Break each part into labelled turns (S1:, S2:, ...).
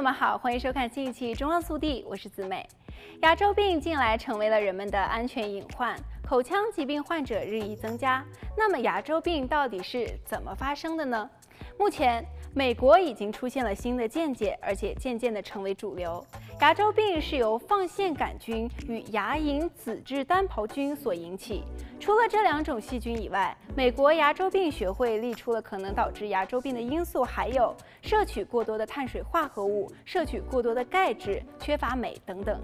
S1: 友们好，欢迎收看新一期《中央速递》，我是子美。牙周病近来成为了人们的安全隐患，口腔疾病患者日益增加。那么，牙周病到底是怎么发生的呢？目前，美国已经出现了新的见解，而且渐渐地成为主流。牙周病是由放线杆菌与牙龈脂质单胞菌所引起。除了这两种细菌以外，美国牙周病学会列出了可能导致牙周病的因素，还有摄取过多的碳水化合物、摄取过多的钙质、缺乏镁等等。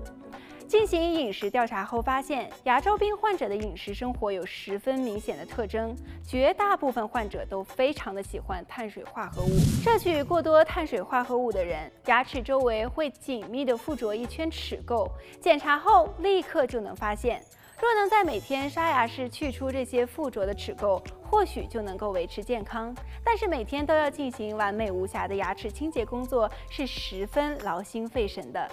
S1: 进行饮食调查后发现，牙周病患者的饮食生活有十分明显的特征，绝大部分患者都非常的喜欢碳水化合物。摄取过多碳水化合物的人，牙齿周围会紧密地附着一圈齿垢，检查后立刻就能发现。若能在每天刷牙时去除这些附着的齿垢，或许就能够维持健康。但是每天都要进行完美无瑕的牙齿清洁工作是十分劳心费神的。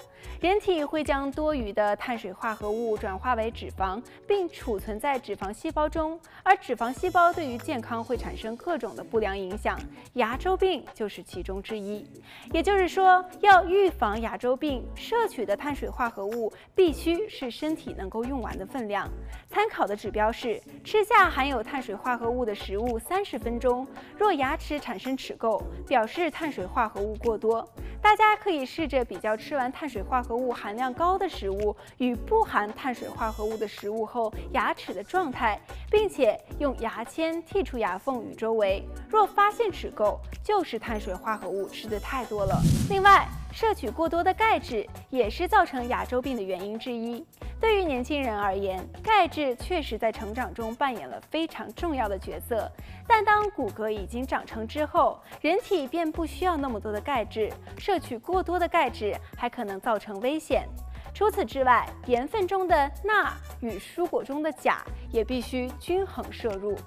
S1: 人体会将多余的碳水化合物转化为脂肪，并储存在脂肪细胞中，而脂肪细胞对于健康会产生各种的不良影响，牙周病就是其中之一。也就是说，要预防牙周病，摄取的碳水化合物必须是身体能够用完的分量。参考的指标是吃下含有碳水化合物的食物三十分钟，若牙齿产生齿垢，表示碳水化合物过多。大家可以试着比较吃完碳水化合物含量高的食物与不含碳水化合物的食物后牙齿的状态，并且用牙签剔除牙缝与周围。若发现齿垢，就是碳水化合物吃得太多了。另外，摄取过多的钙质也是造成牙周病的原因之一。对于年轻人而言，钙质确实在成长中扮演了非常重要的角色。但当骨骼已经长成之后，人体便不需要那么多的钙质，摄取过多的钙质还可能造成危险。除此之外，盐分中的钠与蔬果中的钾也必须均衡摄入。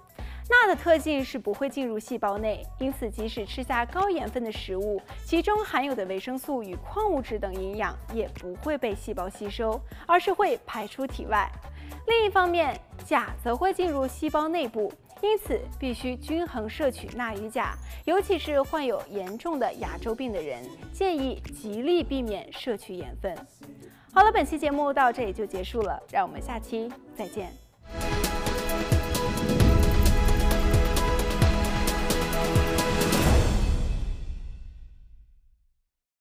S1: 钠的特性是不会进入细胞内，因此即使吃下高盐分的食物，其中含有的维生素与矿物质等营养也不会被细胞吸收，而是会排出体外。另一方面，钾则会进入细胞内部，因此必须均衡摄取钠与钾，尤其是患有严重的牙周病的人，建议极力避免摄取盐分。好了，本期节目到这里就结束了，让我们下期再见。